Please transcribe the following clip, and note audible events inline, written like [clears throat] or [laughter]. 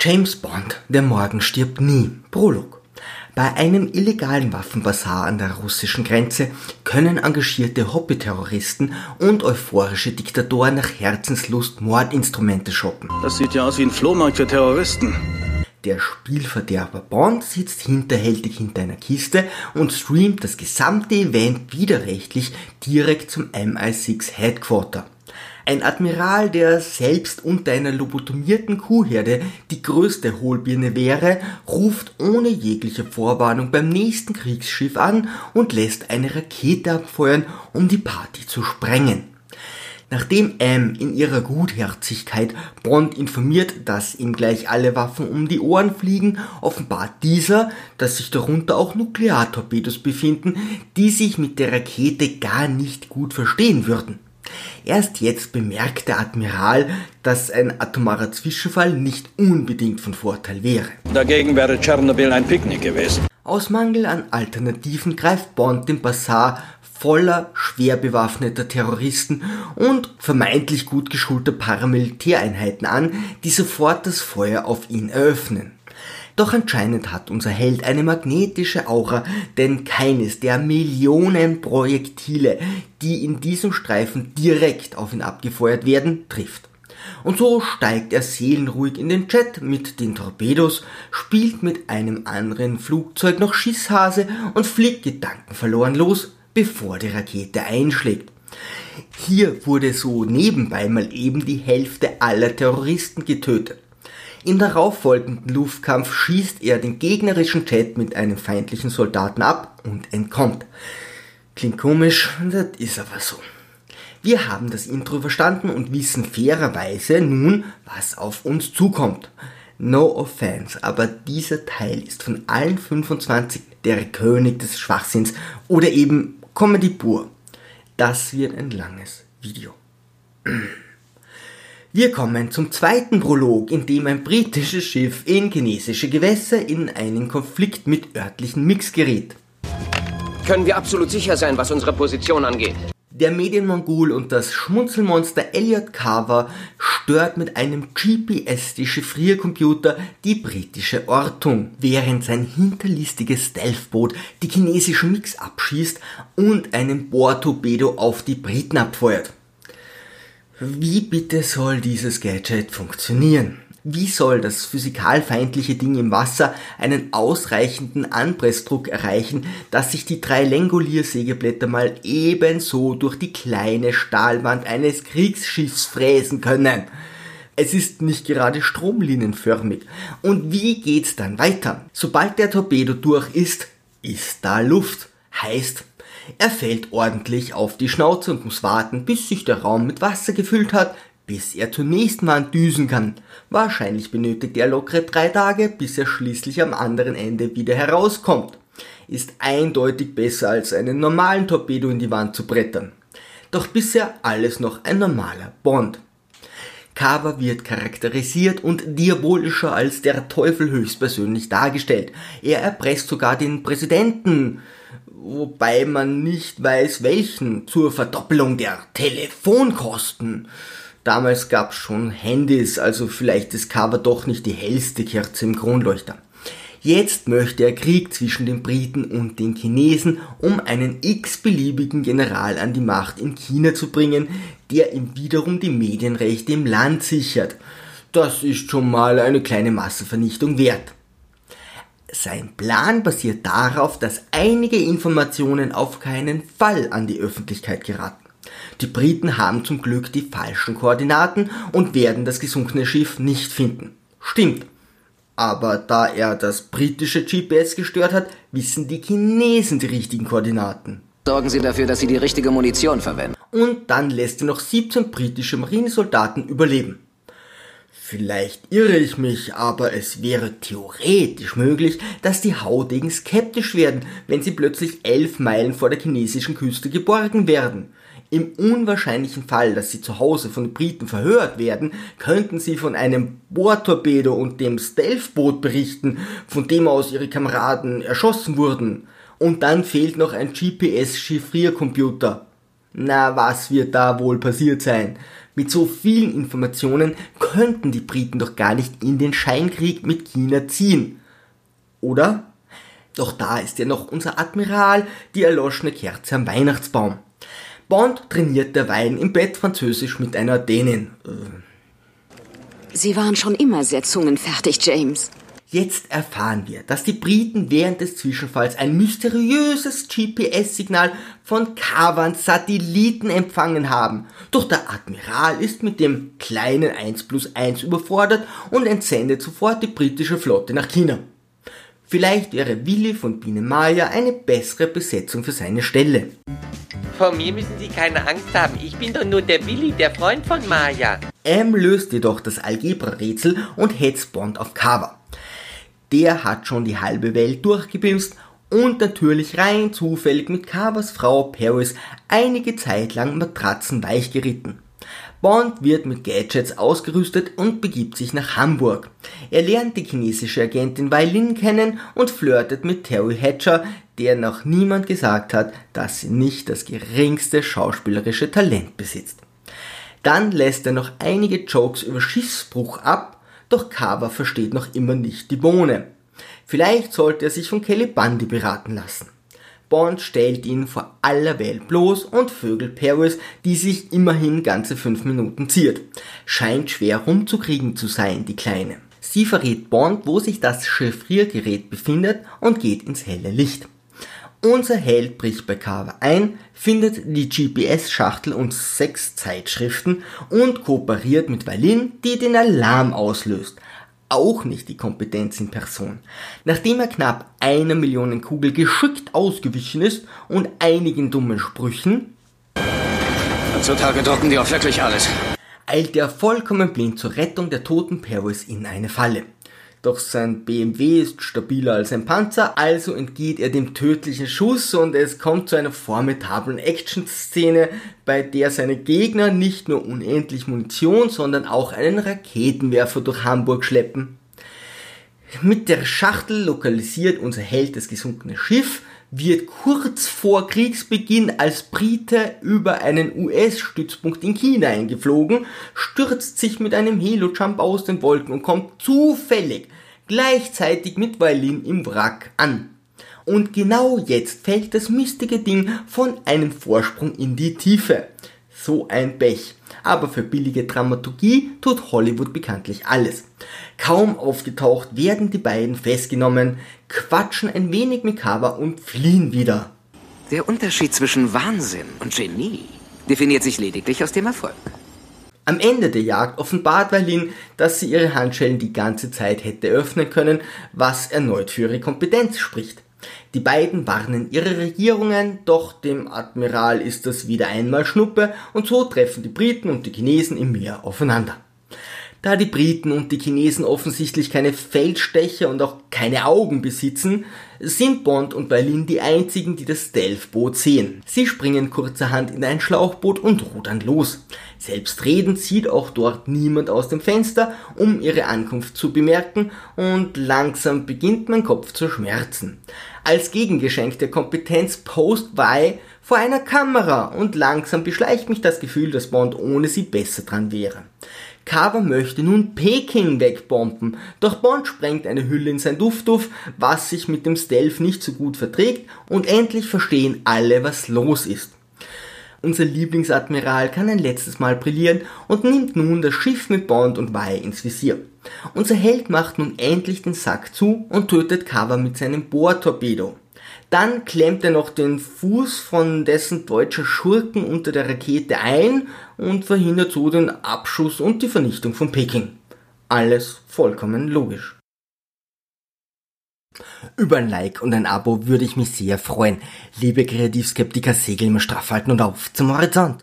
James Bond, der Morgen stirbt nie. Prolog. Bei einem illegalen Waffenbasar an der russischen Grenze können engagierte Hobby-Terroristen und euphorische Diktatoren nach Herzenslust Mordinstrumente shoppen. Das sieht ja aus wie ein Flohmarkt für Terroristen. Der Spielverderber Bond sitzt hinterhältig hinter einer Kiste und streamt das gesamte Event widerrechtlich direkt zum MI6 Headquarter. Ein Admiral, der selbst unter einer lobotomierten Kuhherde die größte Hohlbirne wäre, ruft ohne jegliche Vorwarnung beim nächsten Kriegsschiff an und lässt eine Rakete abfeuern, um die Party zu sprengen. Nachdem M in ihrer Gutherzigkeit Bond informiert, dass ihm gleich alle Waffen um die Ohren fliegen, offenbart dieser, dass sich darunter auch Nukleartorpedos befinden, die sich mit der Rakete gar nicht gut verstehen würden. Erst jetzt bemerkt der Admiral, dass ein atomarer Zwischenfall nicht unbedingt von Vorteil wäre. Dagegen wäre Tschernobyl ein Picknick gewesen. Aus Mangel an Alternativen greift Bond den Basar voller schwer bewaffneter Terroristen und vermeintlich gut geschulter Paramilitäreinheiten an, die sofort das Feuer auf ihn eröffnen. Doch anscheinend hat unser Held eine magnetische Aura, denn keines der Millionen Projektile, die in diesem Streifen direkt auf ihn abgefeuert werden, trifft. Und so steigt er seelenruhig in den Jet mit den Torpedos, spielt mit einem anderen Flugzeug noch Schisshase und fliegt gedankenverloren los, bevor die Rakete einschlägt. Hier wurde so nebenbei mal eben die Hälfte aller Terroristen getötet. Im darauffolgenden Luftkampf schießt er den gegnerischen Jet mit einem feindlichen Soldaten ab und entkommt. Klingt komisch, das ist aber so. Wir haben das Intro verstanden und wissen fairerweise nun, was auf uns zukommt. No offense, aber dieser Teil ist von allen 25 der König des Schwachsinns oder eben Comedy pur. Das wird ein langes Video. [clears throat] Wir kommen zum zweiten Prolog, in dem ein britisches Schiff in chinesische Gewässer in einen Konflikt mit örtlichen Mix gerät. Können wir absolut sicher sein, was unsere Position angeht? Der Medienmongol und das Schmunzelmonster Elliot Carver stört mit einem GPS-Dechiffriercomputer die britische Ortung, während sein hinterlistiges Stealthboot die chinesischen Mix abschießt und einen Bohrtorpedo auf die Briten abfeuert. Wie bitte soll dieses Gadget funktionieren? Wie soll das physikalfeindliche Ding im Wasser einen ausreichenden Anpressdruck erreichen, dass sich die drei Lengolier-Sägeblätter mal ebenso durch die kleine Stahlwand eines Kriegsschiffs fräsen können? Es ist nicht gerade stromlinienförmig. Und wie geht's dann weiter? Sobald der Torpedo durch ist, ist da Luft. Heißt, er fällt ordentlich auf die Schnauze und muss warten, bis sich der Raum mit Wasser gefüllt hat, bis er zur nächsten Wand düsen kann. Wahrscheinlich benötigt er lockere drei Tage, bis er schließlich am anderen Ende wieder herauskommt. Ist eindeutig besser als einen normalen Torpedo in die Wand zu brettern. Doch bisher alles noch ein normaler Bond. Carver wird charakterisiert und diabolischer als der Teufel höchstpersönlich dargestellt. Er erpresst sogar den Präsidenten, wobei man nicht weiß welchen, zur Verdoppelung der Telefonkosten. Damals gab's schon Handys, also vielleicht ist Cover doch nicht die hellste Kerze im Kronleuchter. Jetzt möchte er Krieg zwischen den Briten und den Chinesen, um einen x-beliebigen General an die Macht in China zu bringen, der ihm wiederum die Medienrechte im Land sichert. Das ist schon mal eine kleine Massenvernichtung wert. Sein Plan basiert darauf, dass einige Informationen auf keinen Fall an die Öffentlichkeit geraten. Die Briten haben zum Glück die falschen Koordinaten und werden das gesunkene Schiff nicht finden. Stimmt. Aber da er das britische GPS gestört hat, wissen die Chinesen die richtigen Koordinaten. Sorgen Sie dafür, dass Sie die richtige Munition verwenden. Und dann lässt er noch 17 britische Marinesoldaten überleben. Vielleicht irre ich mich, aber es wäre theoretisch möglich, dass die Haudegen skeptisch werden, wenn sie plötzlich elf Meilen vor der chinesischen Küste geborgen werden. Im unwahrscheinlichen Fall, dass sie zu Hause von den Briten verhört werden, könnten sie von einem Bohrtorpedo und dem Stealthboot berichten, von dem aus ihre Kameraden erschossen wurden. Und dann fehlt noch ein GPS-Chiffriercomputer. Na, was wird da wohl passiert sein? Mit so vielen Informationen könnten die Briten doch gar nicht in den Scheinkrieg mit China ziehen. Oder? Doch da ist ja noch unser Admiral, die erloschene Kerze am Weihnachtsbaum. Bond trainiert derweilen im Bett Französisch mit einer Dänin. Sie waren schon immer sehr zungenfertig, James. Jetzt erfahren wir, dass die Briten während des Zwischenfalls ein mysteriöses GPS-Signal von Kavans Satelliten empfangen haben. Doch der Admiral ist mit dem kleinen 1 plus 1 überfordert und entsendet sofort die britische Flotte nach China. Vielleicht wäre Willi von Biene Maya eine bessere Besetzung für seine Stelle. Vor mir müssen Sie keine Angst haben. Ich bin doch nur der Willi, der Freund von Maya. M löst jedoch das Algebra-Rätsel und hetzt Bond auf Kava der hat schon die halbe Welt durchgebimst und natürlich rein zufällig mit Carvers Frau Paris einige Zeit lang Matratzen weich geritten. Bond wird mit Gadgets ausgerüstet und begibt sich nach Hamburg. Er lernt die chinesische Agentin Wei Lin kennen und flirtet mit Terry Hatcher, der noch niemand gesagt hat, dass sie nicht das geringste schauspielerische Talent besitzt. Dann lässt er noch einige Jokes über Schiffsbruch ab doch Carver versteht noch immer nicht die Bohne. Vielleicht sollte er sich von Kelly Bundy beraten lassen. Bond stellt ihn vor aller Welt bloß und vögelt Paris, die sich immerhin ganze fünf Minuten ziert. Scheint schwer rumzukriegen zu sein, die Kleine. Sie verrät Bond, wo sich das Chiffriergerät befindet und geht ins helle Licht. Unser Held bricht bei Carver ein, findet die GPS-Schachtel und sechs Zeitschriften und kooperiert mit Valin, die den Alarm auslöst. Auch nicht die Kompetenz in Person. Nachdem er knapp einer Million Kugel geschickt ausgewichen ist und einigen dummen Sprüchen, Heutzutage drucken die auch wirklich alles. eilt er vollkommen blind zur Rettung der toten Paris in eine Falle. Doch sein BMW ist stabiler als ein Panzer, also entgeht er dem tödlichen Schuss und es kommt zu einer formidablen Action-Szene, bei der seine Gegner nicht nur unendlich Munition, sondern auch einen Raketenwerfer durch Hamburg schleppen. Mit der Schachtel lokalisiert unser Held das gesunkene Schiff, wird kurz vor Kriegsbeginn als Brite über einen US-Stützpunkt in China eingeflogen, stürzt sich mit einem Helo-Jump aus den Wolken und kommt zufällig gleichzeitig mit Violin im Wrack an. Und genau jetzt fällt das mistige Ding von einem Vorsprung in die Tiefe. So ein Pech. Aber für billige Dramaturgie tut Hollywood bekanntlich alles. Kaum aufgetaucht werden die beiden festgenommen, quatschen ein wenig mit Cover und fliehen wieder. Der Unterschied zwischen Wahnsinn und Genie definiert sich lediglich aus dem Erfolg. Am Ende der Jagd offenbart Weilin, dass sie ihre Handschellen die ganze Zeit hätte öffnen können, was erneut für ihre Kompetenz spricht. Die beiden warnen ihre Regierungen, doch dem Admiral ist das wieder einmal Schnuppe und so treffen die Briten und die Chinesen im Meer aufeinander. Da die Briten und die Chinesen offensichtlich keine Feldstecher und auch keine Augen besitzen, sind Bond und Berlin die einzigen, die das Stealth-Boot sehen. Sie springen kurzerhand in ein Schlauchboot und rudern los. Selbstredend sieht auch dort niemand aus dem Fenster, um ihre Ankunft zu bemerken und langsam beginnt mein Kopf zu schmerzen. Als Gegengeschenk der Kompetenz Post Wei vor einer Kamera und langsam beschleicht mich das Gefühl, dass Bond ohne sie besser dran wäre. Carver möchte nun Peking wegbomben, doch Bond sprengt eine Hülle in sein Duftduff, was sich mit dem Stealth nicht so gut verträgt und endlich verstehen alle, was los ist. Unser Lieblingsadmiral kann ein letztes Mal brillieren und nimmt nun das Schiff mit Bond und Wei ins Visier. Unser Held macht nun endlich den Sack zu und tötet Carver mit seinem Bohrtorpedo. Dann klemmt er noch den Fuß von dessen deutscher Schurken unter der Rakete ein und verhindert so den Abschuss und die Vernichtung von Peking. Alles vollkommen logisch. Über ein Like und ein Abo würde ich mich sehr freuen. Liebe Kreativskeptiker, segeln wir straff halten und auf zum Horizont.